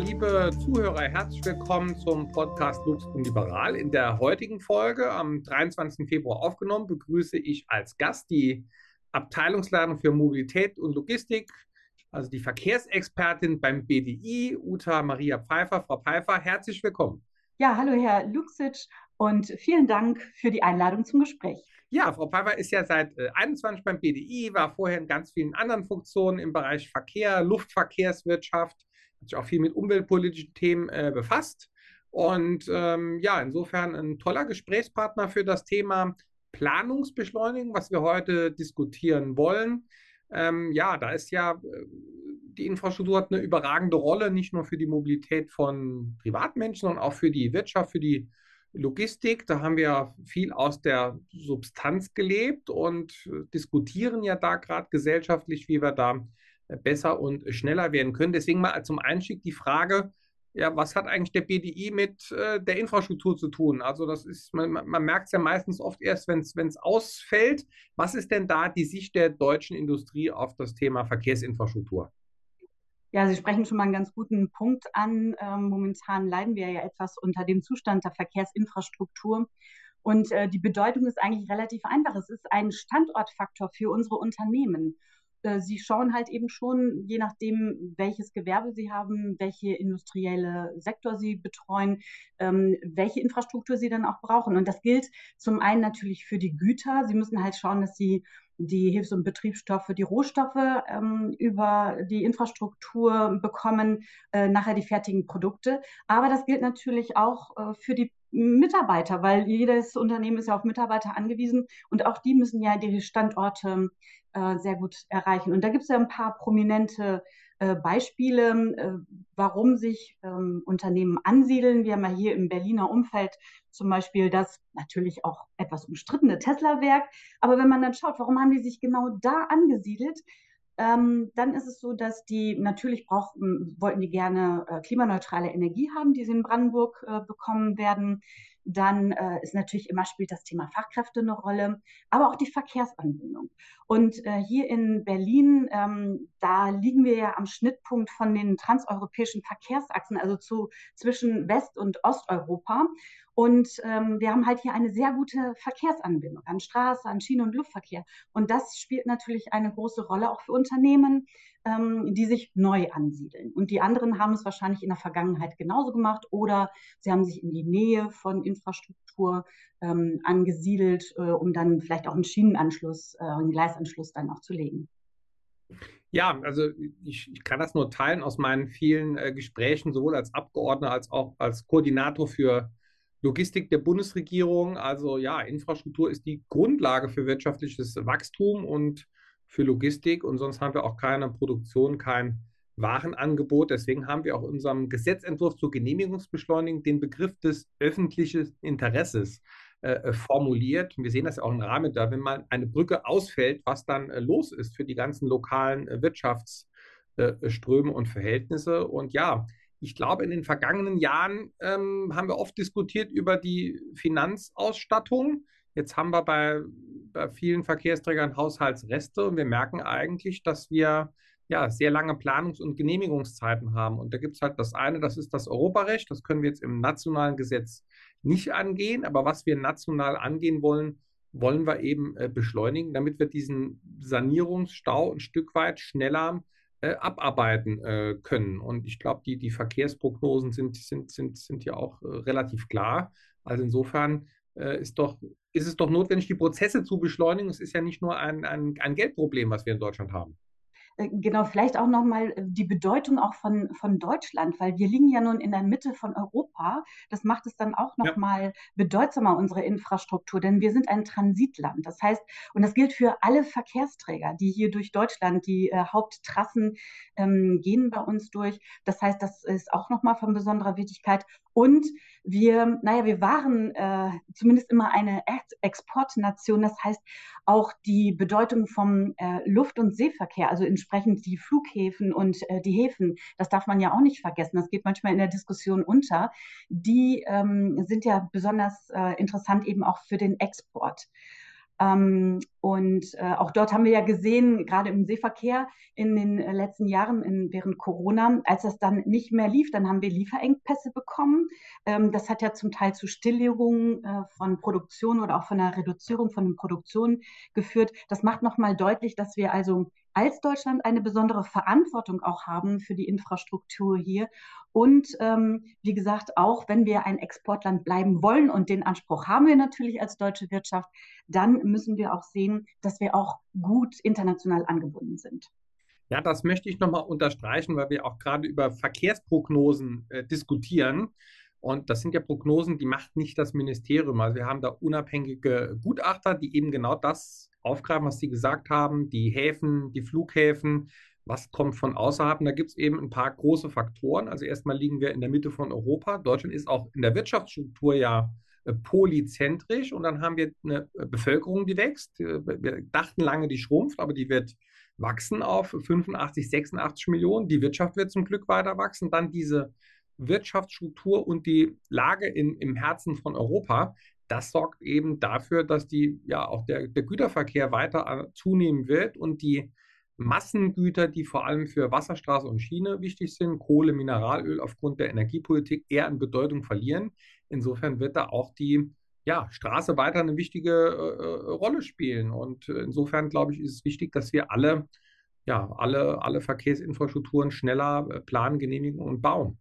liebe Zuhörer, herzlich willkommen zum Podcast Lux und Liberal. In der heutigen Folge, am 23. Februar aufgenommen, begrüße ich als Gast die Abteilungsleitung für Mobilität und Logistik, also die Verkehrsexpertin beim BDI, Uta Maria Pfeiffer. Frau Pfeiffer, herzlich willkommen. Ja, hallo Herr Luxic und vielen Dank für die Einladung zum Gespräch. Ja, Frau Pfeiffer ist ja seit äh, 21 beim BDI, war vorher in ganz vielen anderen Funktionen im Bereich Verkehr, Luftverkehrswirtschaft, sich auch viel mit umweltpolitischen Themen äh, befasst. Und ähm, ja, insofern ein toller Gesprächspartner für das Thema Planungsbeschleunigung, was wir heute diskutieren wollen. Ähm, ja, da ist ja, äh, die Infrastruktur hat eine überragende Rolle, nicht nur für die Mobilität von Privatmenschen, sondern auch für die Wirtschaft, für die Logistik, da haben wir viel aus der Substanz gelebt und diskutieren ja da gerade gesellschaftlich, wie wir da besser und schneller werden können. Deswegen mal zum Einstieg die Frage, ja, was hat eigentlich der BDI mit äh, der Infrastruktur zu tun? Also das ist, man, man merkt es ja meistens oft erst, wenn es ausfällt. Was ist denn da die Sicht der deutschen Industrie auf das Thema Verkehrsinfrastruktur? Ja, Sie sprechen schon mal einen ganz guten Punkt an. Ähm, momentan leiden wir ja etwas unter dem Zustand der Verkehrsinfrastruktur. Und äh, die Bedeutung ist eigentlich relativ einfach. Es ist ein Standortfaktor für unsere Unternehmen. Äh, sie schauen halt eben schon, je nachdem, welches Gewerbe Sie haben, welche industrielle Sektor Sie betreuen, ähm, welche Infrastruktur Sie dann auch brauchen. Und das gilt zum einen natürlich für die Güter. Sie müssen halt schauen, dass Sie die Hilfs- und Betriebsstoffe, die Rohstoffe ähm, über die Infrastruktur bekommen, äh, nachher die fertigen Produkte. Aber das gilt natürlich auch äh, für die Mitarbeiter, weil jedes Unternehmen ist ja auf Mitarbeiter angewiesen und auch die müssen ja die Standorte äh, sehr gut erreichen. Und da gibt es ja ein paar prominente Beispiele, äh, warum sich ähm, Unternehmen ansiedeln. Wir haben ja hier im Berliner Umfeld zum Beispiel das natürlich auch etwas umstrittene Tesla-Werk. Aber wenn man dann schaut, warum haben die sich genau da angesiedelt, ähm, dann ist es so, dass die natürlich brauchten, wollten die gerne äh, klimaneutrale Energie haben, die sie in Brandenburg äh, bekommen werden. Dann äh, ist natürlich immer spielt das Thema Fachkräfte eine Rolle, aber auch die Verkehrsanbindung. Und äh, hier in Berlin, ähm, da liegen wir ja am Schnittpunkt von den transeuropäischen Verkehrsachsen, also zu, zwischen West- und Osteuropa. Und ähm, wir haben halt hier eine sehr gute Verkehrsanbindung an Straße, an Schiene- und Luftverkehr. Und das spielt natürlich eine große Rolle auch für Unternehmen, ähm, die sich neu ansiedeln. Und die anderen haben es wahrscheinlich in der Vergangenheit genauso gemacht oder sie haben sich in die Nähe von Infrastruktur ähm, angesiedelt, äh, um dann vielleicht auch einen Schienenanschluss, äh, einen Gleisanschluss dann auch zu legen. Ja, also ich, ich, kann das nur teilen aus meinen vielen äh, Gesprächen, sowohl als Abgeordneter als auch als Koordinator für Logistik der Bundesregierung. Also ja, Infrastruktur ist die Grundlage für wirtschaftliches Wachstum und für Logistik und sonst haben wir auch keine Produktion, kein Warenangebot. Deswegen haben wir auch in unserem Gesetzentwurf zur Genehmigungsbeschleunigung den Begriff des öffentlichen Interesses äh, äh, formuliert. wir sehen das ja auch im Rahmen da, wenn mal eine Brücke ausfällt, was dann äh, los ist für die ganzen lokalen äh, Wirtschaftsströme und Verhältnisse. Und ja, ich glaube, in den vergangenen Jahren ähm, haben wir oft diskutiert über die Finanzausstattung. Jetzt haben wir bei, bei vielen Verkehrsträgern Haushaltsreste und wir merken eigentlich, dass wir ja sehr lange Planungs- und Genehmigungszeiten haben. Und da gibt es halt das eine, das ist das Europarecht. Das können wir jetzt im nationalen Gesetz nicht angehen. Aber was wir national angehen wollen, wollen wir eben äh, beschleunigen, damit wir diesen Sanierungsstau ein Stück weit schneller äh, abarbeiten äh, können. Und ich glaube, die, die Verkehrsprognosen sind, sind, sind, sind ja auch äh, relativ klar. Also insofern ist, doch, ist es doch notwendig, die Prozesse zu beschleunigen. Es ist ja nicht nur ein, ein, ein Geldproblem, was wir in Deutschland haben. Äh, genau, vielleicht auch nochmal äh, die Bedeutung auch von, von Deutschland, weil wir liegen ja nun in der Mitte von Europa. Das macht es dann auch nochmal ja. bedeutsamer, unsere Infrastruktur, denn wir sind ein Transitland. Das heißt, und das gilt für alle Verkehrsträger, die hier durch Deutschland, die äh, Haupttrassen ähm, gehen bei uns durch. Das heißt, das ist auch nochmal von besonderer Wichtigkeit. Und wir, naja, wir waren äh, zumindest immer eine Exportnation. Das heißt, auch die Bedeutung vom äh, Luft- und Seeverkehr, also entsprechend die Flughäfen und äh, die Häfen, das darf man ja auch nicht vergessen. Das geht manchmal in der Diskussion unter. Die ähm, sind ja besonders äh, interessant eben auch für den Export. Ähm, und äh, auch dort haben wir ja gesehen, gerade im Seeverkehr in den äh, letzten Jahren in, während Corona, als das dann nicht mehr lief, dann haben wir Lieferengpässe bekommen. Ähm, das hat ja zum Teil zu Stilllegungen äh, von Produktion oder auch von einer Reduzierung von Produktionen geführt. Das macht nochmal deutlich, dass wir also als Deutschland eine besondere Verantwortung auch haben für die Infrastruktur hier. Und ähm, wie gesagt, auch wenn wir ein Exportland bleiben wollen und den Anspruch haben wir natürlich als deutsche Wirtschaft, dann müssen wir auch sehen, dass wir auch gut international angebunden sind. Ja, das möchte ich nochmal unterstreichen, weil wir auch gerade über Verkehrsprognosen äh, diskutieren. Und das sind ja Prognosen, die macht nicht das Ministerium. Also wir haben da unabhängige Gutachter, die eben genau das aufgreifen, was Sie gesagt haben, die Häfen, die Flughäfen, was kommt von außerhalb. Und da gibt es eben ein paar große Faktoren. Also erstmal liegen wir in der Mitte von Europa. Deutschland ist auch in der Wirtschaftsstruktur ja äh, polyzentrisch und dann haben wir eine äh, Bevölkerung, die wächst. Wir dachten lange, die schrumpft, aber die wird wachsen auf 85, 86 Millionen. Die Wirtschaft wird zum Glück weiter wachsen. Dann diese Wirtschaftsstruktur und die Lage in, im Herzen von Europa, das sorgt eben dafür, dass die, ja, auch der, der Güterverkehr weiter äh, zunehmen wird und die Massengüter, die vor allem für Wasserstraße und Schiene wichtig sind, Kohle, Mineralöl aufgrund der Energiepolitik eher an Bedeutung verlieren. Insofern wird da auch die ja, Straße weiter eine wichtige äh, äh Rolle spielen. Und äh, insofern glaube ich, ist es wichtig, dass wir alle, ja, alle, alle Verkehrsinfrastrukturen schneller planen, genehmigen und bauen.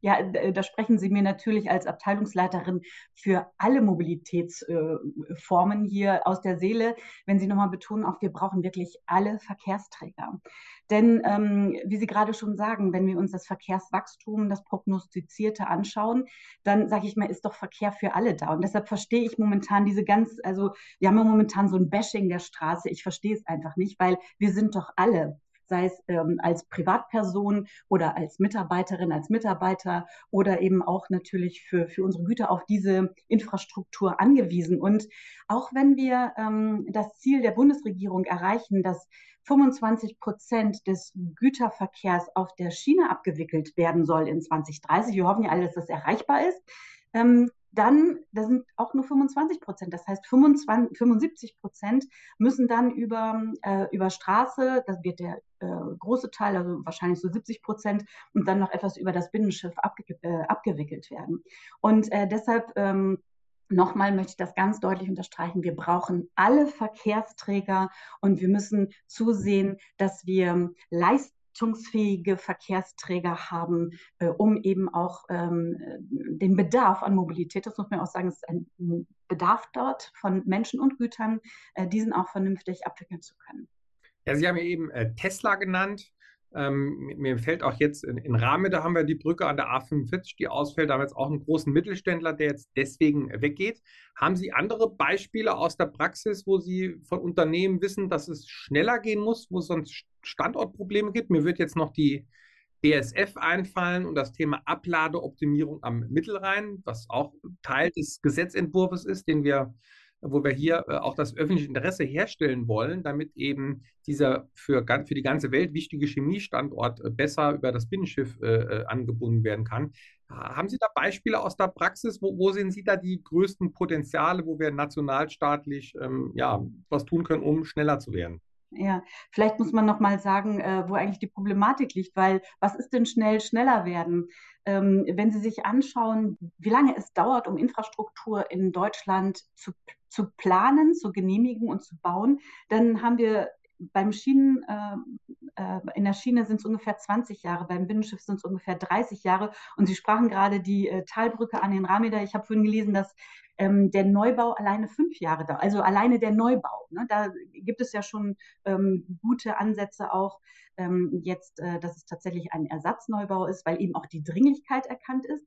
Ja, äh, da sprechen Sie mir natürlich als Abteilungsleiterin für alle Mobilitätsformen hier aus der Seele, wenn Sie nochmal betonen, auch wir brauchen wirklich alle Verkehrsträger. Denn ähm, wie Sie gerade schon sagen, wenn wir uns das Verkehrswachstum, das Prognostizierte anschauen, dann sage ich mal, ist doch Verkehr für alle da. Und deshalb verstehe ich momentan diese ganz, also wir haben ja momentan so ein Bashing der Straße. Ich verstehe es einfach nicht, weil wir sind doch alle sei es ähm, als Privatperson oder als Mitarbeiterin, als Mitarbeiter oder eben auch natürlich für, für unsere Güter auf diese Infrastruktur angewiesen. Und auch wenn wir ähm, das Ziel der Bundesregierung erreichen, dass 25 Prozent des Güterverkehrs auf der Schiene abgewickelt werden soll in 2030. Wir hoffen ja alle, dass das erreichbar ist. Ähm, dann, da sind auch nur 25 Prozent. Das heißt, 25, 75 Prozent müssen dann über, äh, über Straße, das wird der äh, große Teil, also wahrscheinlich so 70 Prozent, und dann noch etwas über das Binnenschiff abge äh, abgewickelt werden. Und äh, deshalb ähm, Nochmal möchte ich das ganz deutlich unterstreichen. Wir brauchen alle Verkehrsträger und wir müssen zusehen, dass wir Leistungen leistungsfähige Verkehrsträger haben, äh, um eben auch ähm, den Bedarf an Mobilität, das muss man auch sagen, es ist ein Bedarf dort von Menschen und Gütern, äh, diesen auch vernünftig abwickeln zu können. Ja, Sie haben ja eben äh, Tesla genannt. Ähm, mir fällt auch jetzt in, in Rame, da haben wir die Brücke an der A45, die ausfällt. Da haben wir jetzt auch einen großen Mittelständler, der jetzt deswegen weggeht. Haben Sie andere Beispiele aus der Praxis, wo Sie von Unternehmen wissen, dass es schneller gehen muss, wo sonst Standortprobleme gibt? Mir wird jetzt noch die DSF einfallen und das Thema Abladeoptimierung am Mittelrhein, was auch Teil des Gesetzentwurfs ist, den wir wo wir hier äh, auch das öffentliche Interesse herstellen wollen, damit eben dieser für, für die ganze Welt wichtige Chemiestandort äh, besser über das Binnenschiff äh, angebunden werden kann. Haben Sie da Beispiele aus der Praxis? Wo, wo sehen Sie da die größten Potenziale, wo wir nationalstaatlich ähm, ja, was tun können, um schneller zu werden? Ja, vielleicht muss man noch mal sagen, äh, wo eigentlich die Problematik liegt, weil was ist denn schnell schneller werden? Ähm, wenn Sie sich anschauen, wie lange es dauert, um Infrastruktur in Deutschland zu, zu planen, zu genehmigen und zu bauen, dann haben wir beim Schienen, äh, äh, in der Schiene sind es ungefähr 20 Jahre, beim Binnenschiff sind es ungefähr 30 Jahre. Und Sie sprachen gerade die äh, Talbrücke an den Rameder. Ich habe vorhin gelesen, dass ähm, der Neubau alleine fünf Jahre dauert, also alleine der Neubau. Ne? Da gibt es ja schon ähm, gute Ansätze auch ähm, jetzt, äh, dass es tatsächlich ein Ersatzneubau ist, weil eben auch die Dringlichkeit erkannt ist.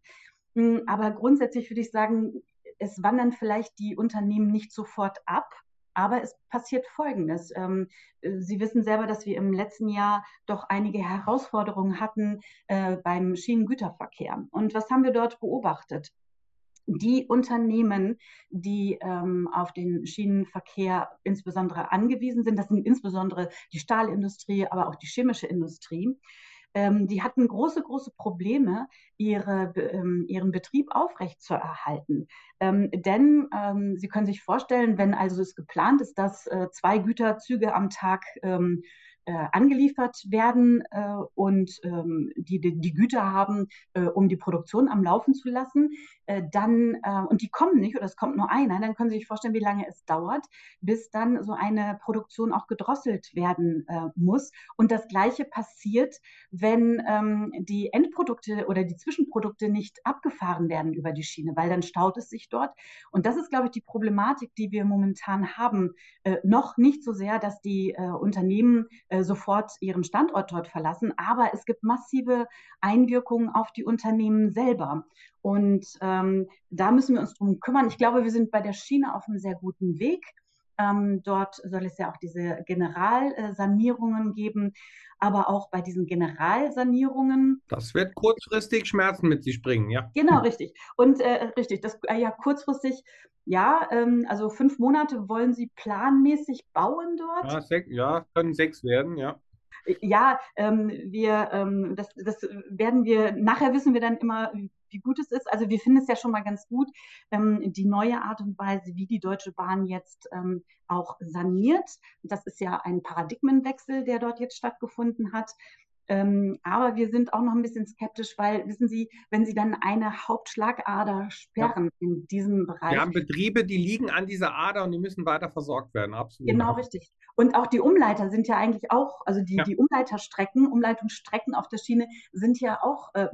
Hm, aber grundsätzlich würde ich sagen, es wandern vielleicht die Unternehmen nicht sofort ab, aber es passiert Folgendes. Ähm, äh, Sie wissen selber, dass wir im letzten Jahr doch einige Herausforderungen hatten äh, beim Schienengüterverkehr. Und was haben wir dort beobachtet? die Unternehmen, die ähm, auf den Schienenverkehr insbesondere angewiesen sind, das sind insbesondere die Stahlindustrie, aber auch die chemische Industrie, ähm, die hatten große, große Probleme, ihre, ähm, ihren Betrieb aufrechtzuerhalten. Ähm, denn ähm, Sie können sich vorstellen, wenn also es geplant ist, dass äh, zwei Güterzüge am Tag ähm, äh, angeliefert werden äh, und ähm, die, die, die Güter haben, äh, um die Produktion am Laufen zu lassen, äh, dann, äh, und die kommen nicht oder es kommt nur einer, dann können Sie sich vorstellen, wie lange es dauert, bis dann so eine Produktion auch gedrosselt werden äh, muss. Und das Gleiche passiert, wenn ähm, die Endprodukte oder die Zwischenprodukte nicht abgefahren werden über die Schiene, weil dann staut es sich dort. Und das ist, glaube ich, die Problematik, die wir momentan haben. Noch nicht so sehr, dass die Unternehmen sofort ihren Standort dort verlassen, aber es gibt massive Einwirkungen auf die Unternehmen selber. Und ähm, da müssen wir uns drum kümmern. Ich glaube, wir sind bei der Schiene auf einem sehr guten Weg. Ähm, dort soll es ja auch diese Generalsanierungen geben, aber auch bei diesen Generalsanierungen. Das wird kurzfristig Schmerzen mit sich bringen, ja. Genau, richtig. Und äh, richtig, das äh, ja kurzfristig, ja, ähm, also fünf Monate wollen Sie planmäßig bauen dort? Ja, sech, ja können sechs werden, ja. Ja, ähm, wir, ähm, das, das werden wir, nachher wissen wir dann immer, wie gut es ist. Also wir finden es ja schon mal ganz gut, ähm, die neue Art und Weise, wie die Deutsche Bahn jetzt ähm, auch saniert. Das ist ja ein Paradigmenwechsel, der dort jetzt stattgefunden hat. Ähm, aber wir sind auch noch ein bisschen skeptisch, weil, wissen Sie, wenn Sie dann eine Hauptschlagader sperren ja. in diesem Bereich. Wir haben Betriebe, die liegen an dieser Ader und die müssen weiter versorgt werden, absolut. Genau, richtig. Und auch die Umleiter sind ja eigentlich auch, also die, ja. die Umleiterstrecken, Umleitungsstrecken auf der Schiene sind ja auch äh,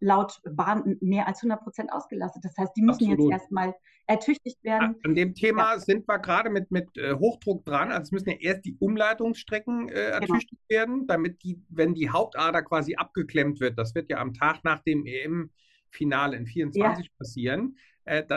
laut Bahn mehr als 100 Prozent ausgelastet. Das heißt, die müssen Absolut. jetzt erstmal ertüchtigt werden. An dem Thema ja. sind wir gerade mit, mit äh, Hochdruck dran. Also es müssen ja erst die Umleitungsstrecken äh, genau. ertüchtigt genau. werden, damit die, wenn die Hauptader quasi abgeklemmt wird, das wird ja am Tag nach dem EM-Finale in 24 ja. passieren,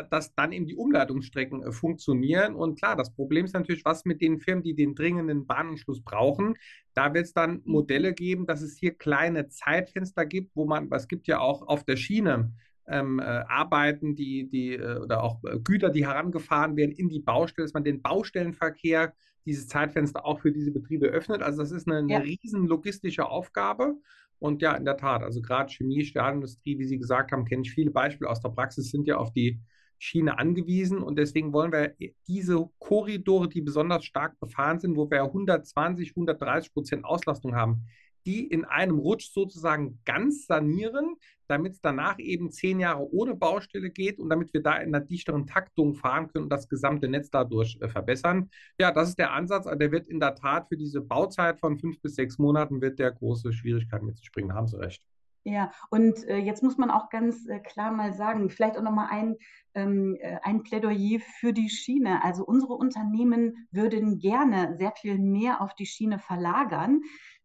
dass dann eben die Umleitungsstrecken äh, funktionieren. Und klar, das Problem ist natürlich, was mit den Firmen, die den dringenden Bahnanschluss brauchen. Da wird es dann mhm. Modelle geben, dass es hier kleine Zeitfenster gibt, wo man, es gibt ja auch auf der Schiene ähm, äh, Arbeiten, die, die, äh, oder auch äh, Güter, die herangefahren werden in die Baustelle, dass man den Baustellenverkehr, dieses Zeitfenster auch für diese Betriebe öffnet. Also das ist eine, eine ja. riesen logistische Aufgabe. Und ja, in der Tat, also gerade Chemie, Stahlindustrie, wie Sie gesagt haben, kenne ich viele Beispiele aus der Praxis, sind ja auf die Schiene angewiesen. Und deswegen wollen wir diese Korridore, die besonders stark befahren sind, wo wir 120, 130 Prozent Auslastung haben, die in einem Rutsch sozusagen ganz sanieren, damit es danach eben zehn Jahre ohne Baustelle geht und damit wir da in einer dichteren Taktung fahren können und das gesamte Netz dadurch äh, verbessern. Ja, das ist der Ansatz. Der wird in der Tat für diese Bauzeit von fünf bis sechs Monaten wird der große Schwierigkeiten mit sich bringen. Da haben Sie recht. Ja, und äh, jetzt muss man auch ganz äh, klar mal sagen, vielleicht auch nochmal ein, ähm, äh, ein Plädoyer für die Schiene. Also unsere Unternehmen würden gerne sehr viel mehr auf die Schiene verlagern.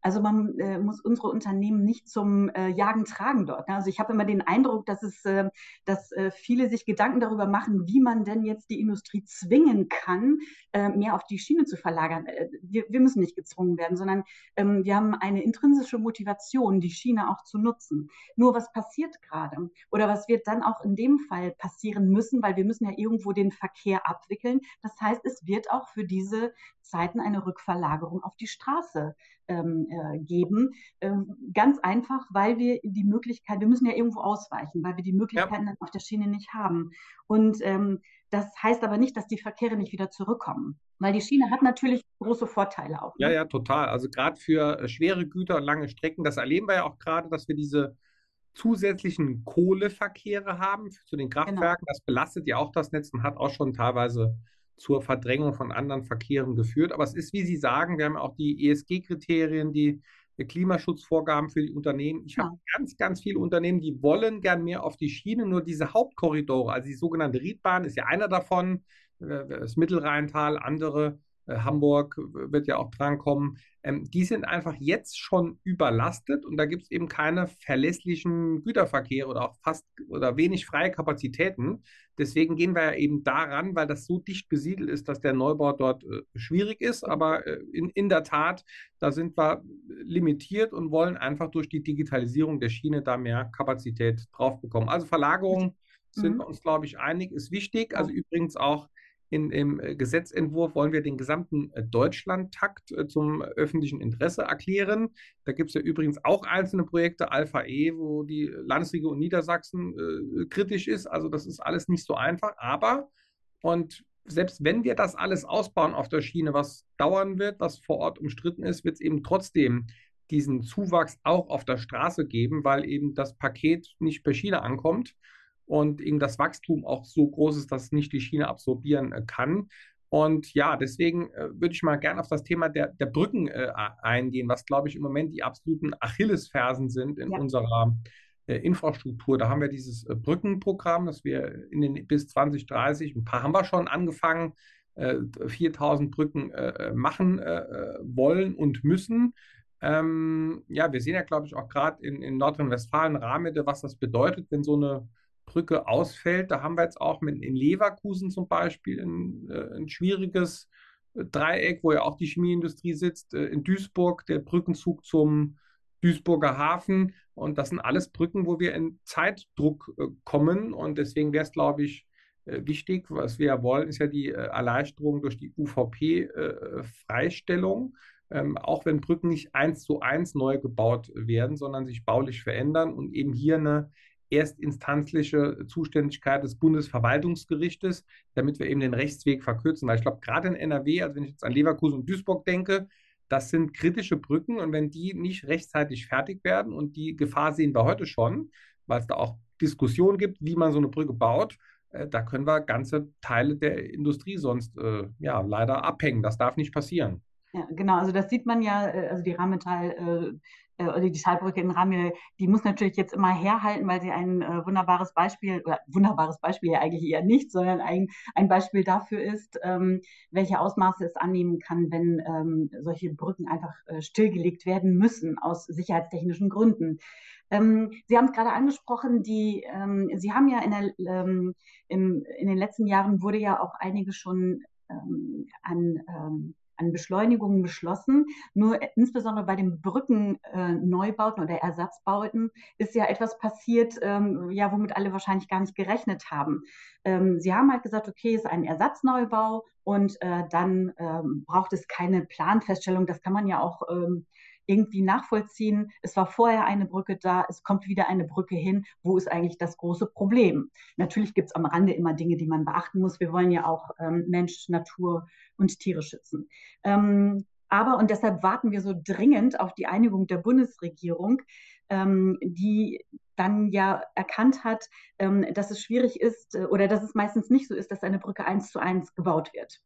Also man äh, muss unsere Unternehmen nicht zum äh, Jagen tragen dort. Ne? Also ich habe immer den Eindruck, dass es, äh, dass äh, viele sich Gedanken darüber machen, wie man denn jetzt die Industrie zwingen kann, äh, mehr auf die Schiene zu verlagern. Äh, wir, wir müssen nicht gezwungen werden, sondern ähm, wir haben eine intrinsische Motivation, die Schiene auch zu nutzen. Nur was passiert gerade? Oder was wird dann auch in dem Fall passieren müssen, weil wir müssen ja irgendwo den Verkehr abwickeln. Das heißt, es wird auch für diese Zeiten eine Rückverlagerung auf die Straße ähm, äh, geben. Ähm, ganz einfach, weil wir die Möglichkeit, wir müssen ja irgendwo ausweichen, weil wir die Möglichkeiten ja. auf der Schiene nicht haben. Und ähm, das heißt aber nicht, dass die Verkehre nicht wieder zurückkommen, weil die Schiene hat natürlich große Vorteile auch. Ne? Ja, ja, total. Also gerade für äh, schwere Güter und lange Strecken, das erleben wir ja auch gerade, dass wir diese zusätzlichen Kohleverkehre haben zu den genau. Kraftwerken. Genau. Das belastet ja auch das Netz und hat auch schon teilweise zur Verdrängung von anderen Verkehren geführt. Aber es ist, wie Sie sagen, wir haben auch die ESG-Kriterien, die Klimaschutzvorgaben für die Unternehmen. Ich ja. habe ganz, ganz viele Unternehmen, die wollen gern mehr auf die Schiene, nur diese Hauptkorridore, also die sogenannte Riedbahn ist ja einer davon, äh, das Mittelrheintal, andere äh, Hamburg wird ja auch drankommen, ähm, die sind einfach jetzt schon überlastet und da gibt es eben keine verlässlichen Güterverkehre oder auch fast oder wenig freie Kapazitäten. Deswegen gehen wir ja eben daran, weil das so dicht besiedelt ist, dass der Neubau dort äh, schwierig ist. Aber äh, in, in der Tat, da sind wir limitiert und wollen einfach durch die Digitalisierung der Schiene da mehr Kapazität drauf bekommen. Also Verlagerung mhm. sind wir uns, glaube ich, einig, ist wichtig. Also übrigens auch in, Im Gesetzentwurf wollen wir den gesamten Deutschlandtakt zum öffentlichen Interesse erklären. Da gibt es ja übrigens auch einzelne Projekte, Alpha E, wo die Landesregierung Niedersachsen äh, kritisch ist. Also das ist alles nicht so einfach. Aber, und selbst wenn wir das alles ausbauen auf der Schiene, was dauern wird, was vor Ort umstritten ist, wird es eben trotzdem diesen Zuwachs auch auf der Straße geben, weil eben das Paket nicht per Schiene ankommt und eben das Wachstum auch so groß ist, dass nicht die Schiene absorbieren äh, kann. Und ja, deswegen äh, würde ich mal gerne auf das Thema der, der Brücken äh, eingehen, was, glaube ich, im Moment die absoluten Achillesfersen sind in ja. unserer äh, Infrastruktur. Da haben wir dieses äh, Brückenprogramm, das wir in den bis 2030, ein paar haben wir schon angefangen, 4000 äh, Brücken machen wollen und müssen. Ähm, ja, wir sehen ja, glaube ich, auch gerade in, in Nordrhein-Westfalen, Rahmede, was das bedeutet, wenn so eine Brücke ausfällt. Da haben wir jetzt auch mit, in Leverkusen zum Beispiel ein, ein schwieriges Dreieck, wo ja auch die Chemieindustrie sitzt. In Duisburg der Brückenzug zum Duisburger Hafen. Und das sind alles Brücken, wo wir in Zeitdruck äh, kommen. Und deswegen wäre es, glaube ich, äh, wichtig, was wir wollen, ist ja die äh, Erleichterung durch die UVP-Freistellung. Ähm, auch wenn Brücken nicht eins zu eins neu gebaut werden, sondern sich baulich verändern und eben hier eine erstinstanzliche Zuständigkeit des Bundesverwaltungsgerichtes, damit wir eben den Rechtsweg verkürzen. Weil ich glaube, gerade in NRW, also wenn ich jetzt an Leverkusen und Duisburg denke, das sind kritische Brücken und wenn die nicht rechtzeitig fertig werden und die Gefahr sehen wir heute schon, weil es da auch Diskussionen gibt, wie man so eine Brücke baut, äh, da können wir ganze Teile der Industrie sonst äh, ja leider abhängen. Das darf nicht passieren. Ja, genau. Also das sieht man ja, äh, also die Rheinmetall äh, äh, die Schallbrücke in Ramil, die muss natürlich jetzt immer herhalten, weil sie ein äh, wunderbares Beispiel, oder wunderbares Beispiel ja eigentlich eher nicht, sondern ein, ein Beispiel dafür ist, ähm, welche Ausmaße es annehmen kann, wenn ähm, solche Brücken einfach äh, stillgelegt werden müssen aus sicherheitstechnischen Gründen. Ähm, Sie haben es gerade angesprochen, die, ähm, Sie haben ja in, der, ähm, im, in den letzten Jahren wurde ja auch einige schon ähm, an an Beschleunigungen beschlossen. Nur äh, insbesondere bei den Brückenneubauten äh, oder Ersatzbauten ist ja etwas passiert, ähm, ja, womit alle wahrscheinlich gar nicht gerechnet haben. Ähm, sie haben halt gesagt, okay, es ist ein Ersatzneubau und äh, dann ähm, braucht es keine Planfeststellung. Das kann man ja auch ähm, irgendwie nachvollziehen. Es war vorher eine Brücke da, es kommt wieder eine Brücke hin. Wo ist eigentlich das große Problem? Natürlich gibt es am Rande immer Dinge, die man beachten muss. Wir wollen ja auch ähm, Mensch, Natur und Tiere schützen. Ähm, aber, und deshalb warten wir so dringend auf die Einigung der Bundesregierung, ähm, die dann ja erkannt hat, ähm, dass es schwierig ist äh, oder dass es meistens nicht so ist, dass eine Brücke eins zu eins gebaut wird.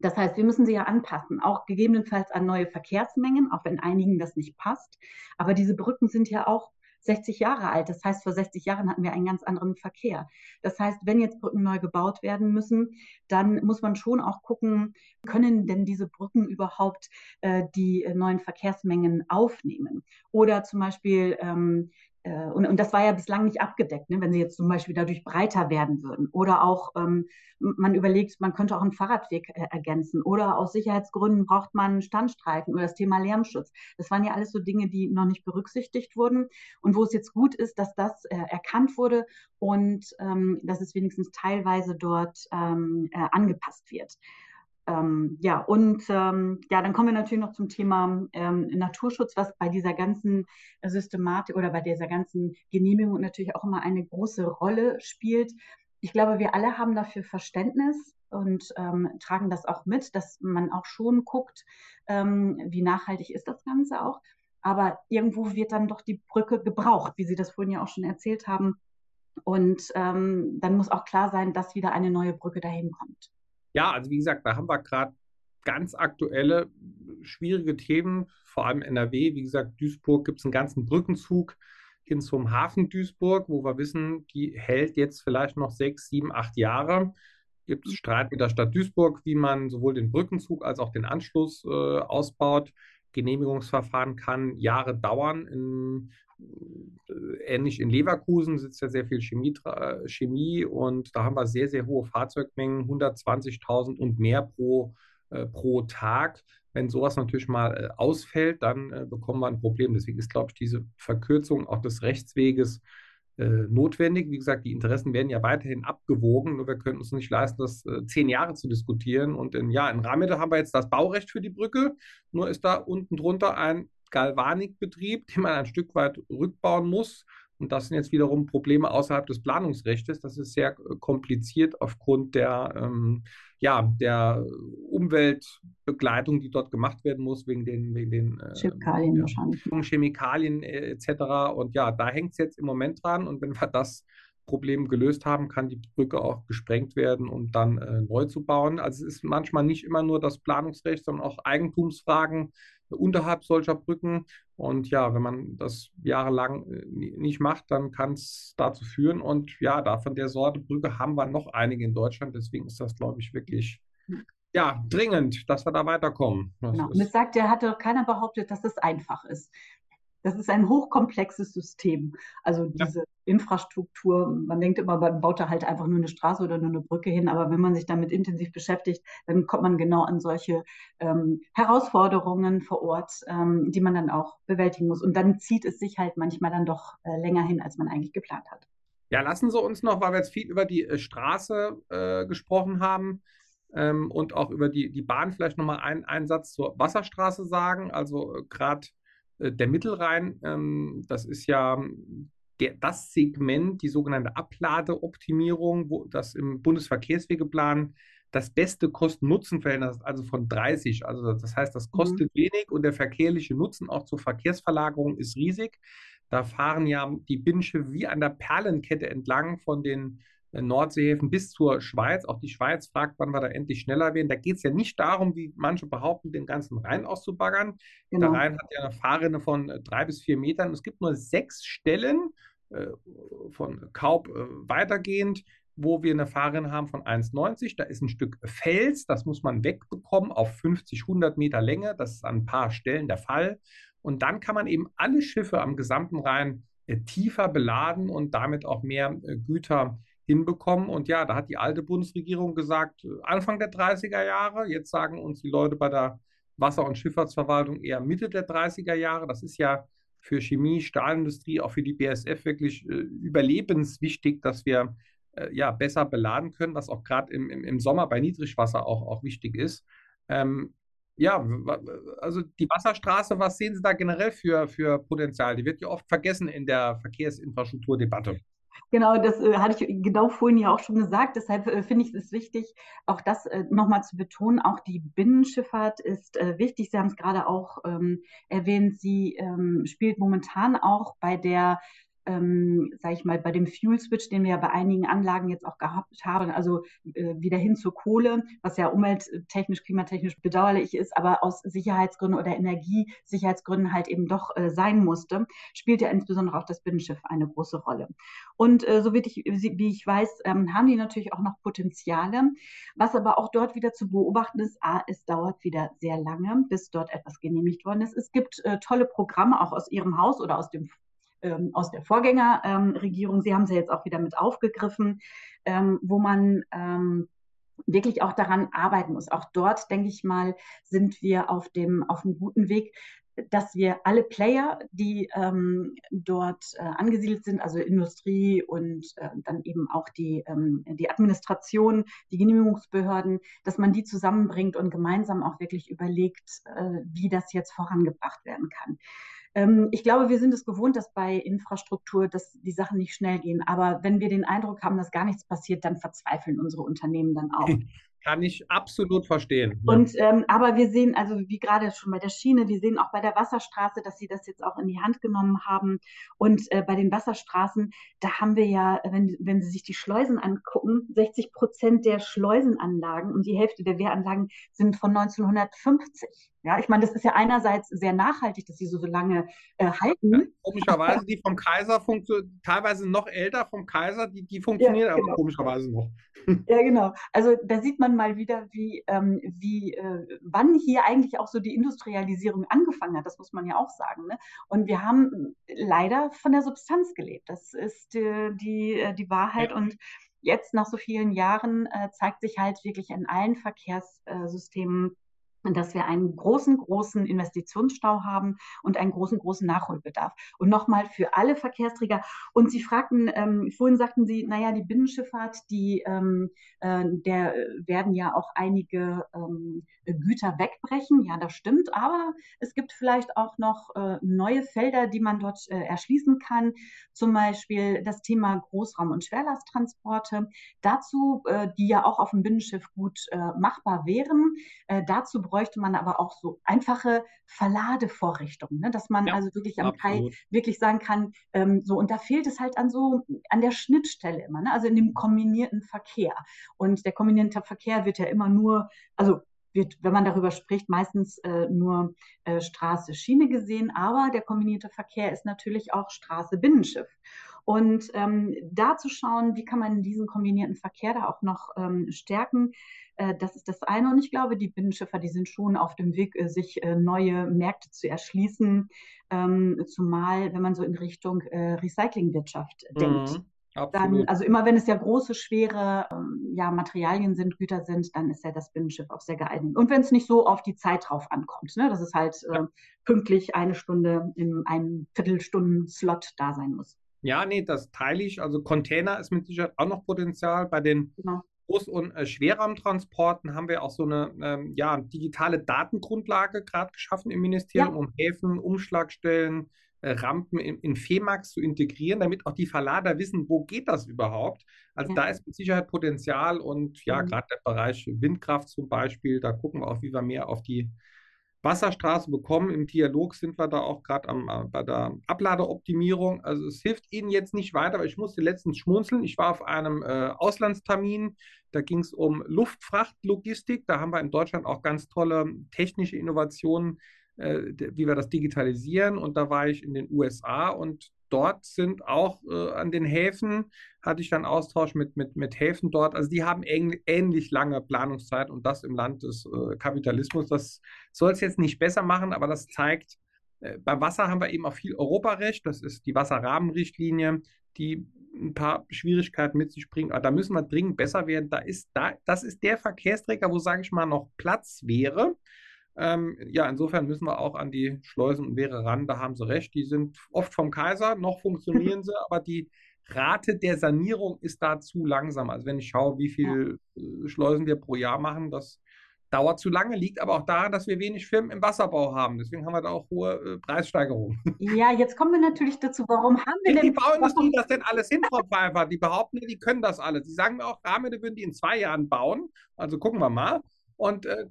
Das heißt, wir müssen sie ja anpassen, auch gegebenenfalls an neue Verkehrsmengen, auch wenn einigen das nicht passt. Aber diese Brücken sind ja auch 60 Jahre alt. Das heißt, vor 60 Jahren hatten wir einen ganz anderen Verkehr. Das heißt, wenn jetzt Brücken neu gebaut werden müssen, dann muss man schon auch gucken, können denn diese Brücken überhaupt äh, die neuen Verkehrsmengen aufnehmen? Oder zum Beispiel ähm, äh, und, und das war ja bislang nicht abgedeckt, ne, wenn sie jetzt zum Beispiel dadurch breiter werden würden. Oder auch, ähm, man überlegt, man könnte auch einen Fahrradweg äh, ergänzen. Oder aus Sicherheitsgründen braucht man Standstreifen oder das Thema Lärmschutz. Das waren ja alles so Dinge, die noch nicht berücksichtigt wurden. Und wo es jetzt gut ist, dass das äh, erkannt wurde und ähm, dass es wenigstens teilweise dort ähm, äh, angepasst wird. Ähm, ja, und ähm, ja, dann kommen wir natürlich noch zum Thema ähm, Naturschutz, was bei dieser ganzen Systematik oder bei dieser ganzen Genehmigung natürlich auch immer eine große Rolle spielt. Ich glaube, wir alle haben dafür Verständnis und ähm, tragen das auch mit, dass man auch schon guckt, ähm, wie nachhaltig ist das Ganze auch. Aber irgendwo wird dann doch die Brücke gebraucht, wie Sie das vorhin ja auch schon erzählt haben. Und ähm, dann muss auch klar sein, dass wieder eine neue Brücke dahin kommt ja, also wie gesagt, da haben wir gerade ganz aktuelle, schwierige Themen, vor allem NRW. Wie gesagt, Duisburg gibt es einen ganzen Brückenzug hin zum Hafen Duisburg, wo wir wissen, die hält jetzt vielleicht noch sechs, sieben, acht Jahre. Gibt es Streit mit der Stadt Duisburg, wie man sowohl den Brückenzug als auch den Anschluss äh, ausbaut. Genehmigungsverfahren kann Jahre dauern. In äh, ähnlich in Leverkusen sitzt ja sehr viel Chemie, Chemie und da haben wir sehr, sehr hohe Fahrzeugmengen, 120.000 und mehr pro, äh, pro Tag. Wenn sowas natürlich mal äh, ausfällt, dann äh, bekommen wir ein Problem. Deswegen ist, glaube ich, diese Verkürzung auch des Rechtsweges äh, notwendig. Wie gesagt, die Interessen werden ja weiterhin abgewogen, nur wir können uns nicht leisten, das äh, zehn Jahre zu diskutieren. Und in, ja, in Ramede haben wir jetzt das Baurecht für die Brücke, nur ist da unten drunter ein Galvanikbetrieb, den man ein Stück weit rückbauen muss. Und das sind jetzt wiederum Probleme außerhalb des Planungsrechts. Das ist sehr äh, kompliziert aufgrund der, ähm, ja, der Umweltbegleitung, die dort gemacht werden muss, wegen den, wegen den äh, Chemikalien ja, wahrscheinlich. Chemikalien äh, etc. Und ja, da hängt es jetzt im Moment dran. Und wenn wir das Problem gelöst haben, kann die Brücke auch gesprengt werden, um dann äh, neu zu bauen. Also es ist manchmal nicht immer nur das Planungsrecht, sondern auch Eigentumsfragen unterhalb solcher Brücken. Und ja, wenn man das jahrelang äh, nicht macht, dann kann es dazu führen. Und ja, da von der Sorte Brücke haben wir noch einige in Deutschland. Deswegen ist das, glaube ich, wirklich ja, dringend, dass wir da weiterkommen. genau. Und es sagt ja, hat doch keiner behauptet, dass es einfach ist. Das ist ein hochkomplexes System. Also diese ja. Infrastruktur, man denkt immer, man baut da halt einfach nur eine Straße oder nur eine Brücke hin, aber wenn man sich damit intensiv beschäftigt, dann kommt man genau an solche ähm, Herausforderungen vor Ort, ähm, die man dann auch bewältigen muss. Und dann zieht es sich halt manchmal dann doch äh, länger hin, als man eigentlich geplant hat. Ja, lassen Sie uns noch, weil wir jetzt viel über die äh, Straße äh, gesprochen haben, ähm, und auch über die, die Bahn vielleicht nochmal einen, einen Satz zur Wasserstraße sagen. Also äh, gerade der Mittelrhein, ähm, das ist ja der, das Segment, die sogenannte Abladeoptimierung, wo das im Bundesverkehrswegeplan das beste Kosten-Nutzen-Verhältnis, also von 30. Also das heißt, das kostet mhm. wenig und der verkehrliche Nutzen auch zur Verkehrsverlagerung ist riesig. Da fahren ja die Binnenschiffe wie an der Perlenkette entlang von den äh, Nordseehäfen bis zur Schweiz. Auch die Schweiz fragt, wann wir da endlich schneller werden. Da geht es ja nicht darum, wie manche behaupten, den ganzen Rhein auszubaggern. Genau. Der Rhein hat ja eine Fahrrinne von äh, drei bis vier Metern. Es gibt nur sechs Stellen äh, von Kaub äh, weitergehend, wo wir eine Fahrrinne haben von 1,90. Da ist ein Stück Fels, das muss man wegbekommen auf 50, 100 Meter Länge. Das ist an ein paar Stellen der Fall. Und dann kann man eben alle Schiffe am gesamten Rhein äh, tiefer beladen und damit auch mehr äh, Güter hinbekommen. Und ja, da hat die alte Bundesregierung gesagt, Anfang der 30er Jahre, jetzt sagen uns die Leute bei der Wasser- und Schifffahrtsverwaltung eher Mitte der 30er Jahre. Das ist ja für Chemie, Stahlindustrie, auch für die BSF wirklich äh, überlebenswichtig, dass wir äh, ja besser beladen können, was auch gerade im, im, im, Sommer bei Niedrigwasser auch, auch wichtig ist. Ähm, ja, also die Wasserstraße, was sehen Sie da generell für, für Potenzial? Die wird ja oft vergessen in der Verkehrsinfrastrukturdebatte. Genau, das äh, hatte ich genau vorhin ja auch schon gesagt. Deshalb äh, finde ich es wichtig, auch das äh, nochmal zu betonen. Auch die Binnenschifffahrt ist äh, wichtig. Sie haben es gerade auch ähm, erwähnt. Sie ähm, spielt momentan auch bei der ähm, sage ich mal, bei dem Fuel Switch, den wir ja bei einigen Anlagen jetzt auch gehabt haben, also äh, wieder hin zur Kohle, was ja umwelttechnisch, klimatechnisch bedauerlich ist, aber aus Sicherheitsgründen oder Energiesicherheitsgründen halt eben doch äh, sein musste, spielt ja insbesondere auch das Binnenschiff eine große Rolle. Und äh, so wie ich, wie ich weiß, ähm, haben die natürlich auch noch Potenziale. Was aber auch dort wieder zu beobachten ist, A, es dauert wieder sehr lange, bis dort etwas genehmigt worden ist. Es gibt äh, tolle Programme auch aus Ihrem Haus oder aus dem ähm, aus der Vorgängerregierung. Sie haben sie jetzt auch wieder mit aufgegriffen, ähm, wo man ähm, wirklich auch daran arbeiten muss. Auch dort, denke ich mal, sind wir auf dem, auf einem guten Weg, dass wir alle Player, die ähm, dort äh, angesiedelt sind, also Industrie und äh, dann eben auch die, ähm, die Administration, die Genehmigungsbehörden, dass man die zusammenbringt und gemeinsam auch wirklich überlegt, äh, wie das jetzt vorangebracht werden kann. Ähm, ich glaube, wir sind es gewohnt, dass bei Infrastruktur, dass die Sachen nicht schnell gehen. Aber wenn wir den Eindruck haben, dass gar nichts passiert, dann verzweifeln unsere Unternehmen dann auch. Kann ich absolut verstehen. Und ähm, aber wir sehen, also wie gerade schon bei der Schiene, wir sehen auch bei der Wasserstraße, dass sie das jetzt auch in die Hand genommen haben. Und äh, bei den Wasserstraßen, da haben wir ja, wenn, wenn Sie sich die Schleusen angucken, 60 Prozent der Schleusenanlagen und die Hälfte der Wehranlagen sind von 1950. Ja, ich meine, das ist ja einerseits sehr nachhaltig, dass sie so, so lange äh, halten. Ja, komischerweise, die vom Kaiser funktionieren, teilweise noch älter vom Kaiser, die, die funktionieren ja, genau. aber komischerweise noch. Ja, genau. Also da sieht man mal wieder, wie, ähm, wie äh, wann hier eigentlich auch so die Industrialisierung angefangen hat. Das muss man ja auch sagen. Ne? Und wir haben leider von der Substanz gelebt. Das ist äh, die, äh, die Wahrheit. Ja. Und jetzt nach so vielen Jahren äh, zeigt sich halt wirklich in allen Verkehrssystemen, dass wir einen großen, großen Investitionsstau haben und einen großen, großen Nachholbedarf. Und nochmal für alle Verkehrsträger. Und Sie fragten, ähm, vorhin sagten Sie, naja, die Binnenschifffahrt, die, ähm, äh, der werden ja auch einige ähm, Güter wegbrechen. Ja, das stimmt. Aber es gibt vielleicht auch noch äh, neue Felder, die man dort äh, erschließen kann. Zum Beispiel das Thema Großraum- und Schwerlasttransporte. Dazu, äh, die ja auch auf dem Binnenschiff gut äh, machbar wären. Äh, dazu bräuchte man aber auch so einfache Verladevorrichtungen, ne? dass man ja, also wirklich am Kai wirklich sagen kann, ähm, so, und da fehlt es halt an so, an der Schnittstelle immer, ne? also in dem kombinierten Verkehr. Und der kombinierte Verkehr wird ja immer nur, also wird, wenn man darüber spricht, meistens äh, nur äh, Straße, Schiene gesehen, aber der kombinierte Verkehr ist natürlich auch Straße, Binnenschiff. Und ähm, da zu schauen, wie kann man diesen kombinierten Verkehr da auch noch ähm, stärken, äh, das ist das eine. Und ich glaube, die Binnenschiffer, die sind schon auf dem Weg, äh, sich äh, neue Märkte zu erschließen, ähm, zumal wenn man so in Richtung Recyclingwirtschaft mhm. denkt. Dann, also immer wenn es ja große, schwere ähm, ja, Materialien sind, Güter sind, dann ist ja das Binnenschiff auch sehr geeignet. Und wenn es nicht so auf die Zeit drauf ankommt, ne, dass es halt äh, pünktlich eine Stunde in einem Viertelstunden-Slot da sein muss. Ja, nee, das teile ich. Also Container ist mit Sicherheit auch noch Potenzial. Bei den genau. Groß- und äh, Schwerraumtransporten haben wir auch so eine ähm, ja, digitale Datengrundlage gerade geschaffen im Ministerium, ja. um Häfen, Umschlagstellen, äh, Rampen in, in FEMAX zu integrieren, damit auch die Verlader wissen, wo geht das überhaupt. Also ja. da ist mit Sicherheit Potenzial und ja, mhm. gerade der Bereich Windkraft zum Beispiel, da gucken wir auch, wie wir mehr auf die Wasserstraße bekommen. Im Dialog sind wir da auch gerade äh, bei der Abladeoptimierung. Also es hilft Ihnen jetzt nicht weiter, weil ich musste letztens schmunzeln. Ich war auf einem äh, Auslandstermin, da ging es um Luftfrachtlogistik. Da haben wir in Deutschland auch ganz tolle technische Innovationen, äh, wie wir das digitalisieren. Und da war ich in den USA und dort sind auch äh, an den Häfen, hatte ich dann Austausch mit, mit, mit Häfen dort. Also die haben ähnlich lange Planungszeit und das im Land des äh, Kapitalismus. Das soll es jetzt nicht besser machen, aber das zeigt, äh, beim Wasser haben wir eben auch viel Europarecht. Das ist die Wasserrahmenrichtlinie, die ein paar Schwierigkeiten mit sich bringt. Aber da müssen wir dringend besser werden. Da ist, da, das ist der Verkehrsträger, wo, sage ich mal, noch Platz wäre. Ähm, ja, insofern müssen wir auch an die Schleusen und Wehre ran, da haben Sie recht. Die sind oft vom Kaiser, noch funktionieren sie, aber die Rate der Sanierung ist da zu langsam. Also wenn ich schaue, wie viele ja. Äh, Schleusen wir pro Jahr machen, das dauert zu lange, liegt aber auch daran, dass wir wenig Firmen im Wasserbau haben. Deswegen haben wir da auch hohe äh, Preissteigerungen. Ja, jetzt kommen wir natürlich dazu, warum haben wir denn... Die Bauindustrie das denn alles hin, Frau Pfeiffer? Die behaupten, die können das alles. Die sagen mir auch, Rahmende würden die in zwei Jahren bauen. Also gucken wir mal. Und äh,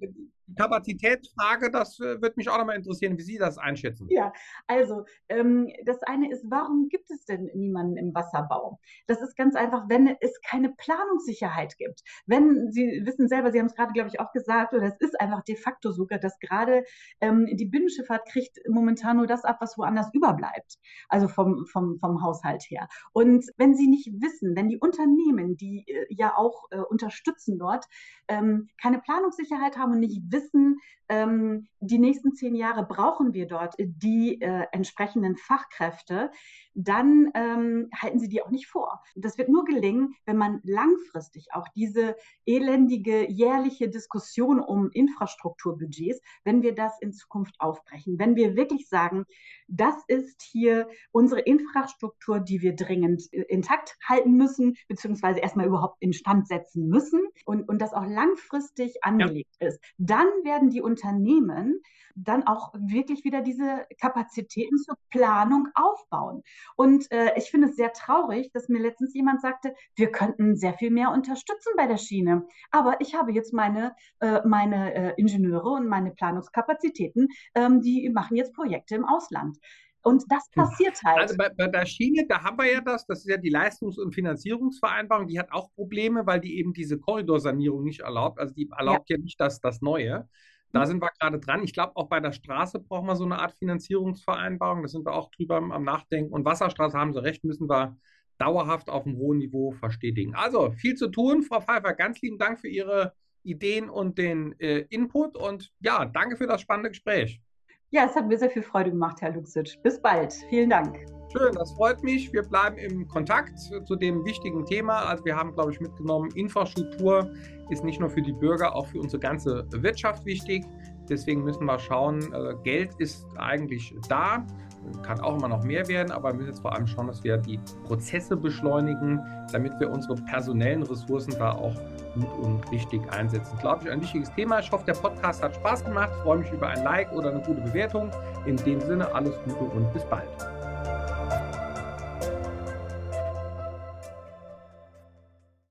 Kapazitätsfrage, das äh, wird mich auch nochmal interessieren, wie Sie das einschätzen. Ja, also ähm, das eine ist, warum gibt es denn niemanden im Wasserbau? Das ist ganz einfach, wenn es keine Planungssicherheit gibt. Wenn Sie wissen selber, Sie haben es gerade, glaube ich, auch gesagt, oder es ist einfach de facto sogar, dass gerade ähm, die Binnenschifffahrt kriegt momentan nur das ab, was woanders überbleibt. Also vom, vom, vom Haushalt her. Und wenn Sie nicht wissen, wenn die Unternehmen, die äh, ja auch äh, unterstützen dort, ähm, keine Planungssicherheit haben und nicht wissen, wissen, ähm, die nächsten zehn Jahre brauchen wir dort die äh, entsprechenden Fachkräfte, dann ähm, halten sie die auch nicht vor. Das wird nur gelingen, wenn man langfristig auch diese elendige jährliche Diskussion um Infrastrukturbudgets, wenn wir das in Zukunft aufbrechen, wenn wir wirklich sagen, das ist hier unsere Infrastruktur, die wir dringend äh, intakt halten müssen, beziehungsweise erstmal überhaupt instand setzen müssen und, und das auch langfristig angelegt ja. ist, dann werden die Unternehmen dann auch wirklich wieder diese Kapazitäten zur Planung aufbauen. Und äh, ich finde es sehr traurig, dass mir letztens jemand sagte, wir könnten sehr viel mehr unterstützen bei der Schiene. Aber ich habe jetzt meine, äh, meine äh, Ingenieure und meine Planungskapazitäten, ähm, die machen jetzt Projekte im Ausland. Und das hm. passiert halt. Also bei, bei, der Schiene, da haben wir ja das, das ist ja die Leistungs- und Finanzierungsvereinbarung, die hat auch Probleme, weil die eben diese Korridorsanierung nicht erlaubt. Also die erlaubt ja, ja nicht das, das Neue. Da sind wir gerade dran. Ich glaube, auch bei der Straße brauchen wir so eine Art Finanzierungsvereinbarung. Da sind wir auch drüber am Nachdenken. Und Wasserstraße haben Sie recht, müssen wir dauerhaft auf einem hohen Niveau verstetigen. Also viel zu tun. Frau Pfeiffer, ganz lieben Dank für Ihre Ideen und den äh, Input. Und ja, danke für das spannende Gespräch. Ja, es hat mir sehr viel Freude gemacht, Herr Luxic. Bis bald. Vielen Dank. Schön, das freut mich. Wir bleiben im Kontakt zu dem wichtigen Thema. Also wir haben, glaube ich, mitgenommen, Infrastruktur ist nicht nur für die Bürger, auch für unsere ganze Wirtschaft wichtig. Deswegen müssen wir schauen, äh, Geld ist eigentlich da, kann auch immer noch mehr werden, aber wir müssen jetzt vor allem schauen, dass wir die Prozesse beschleunigen, damit wir unsere personellen Ressourcen da auch gut und richtig einsetzen. Glaube ich, ein wichtiges Thema. Ich hoffe, der Podcast hat Spaß gemacht. Ich freue mich über ein Like oder eine gute Bewertung. In dem Sinne, alles Gute und bis bald.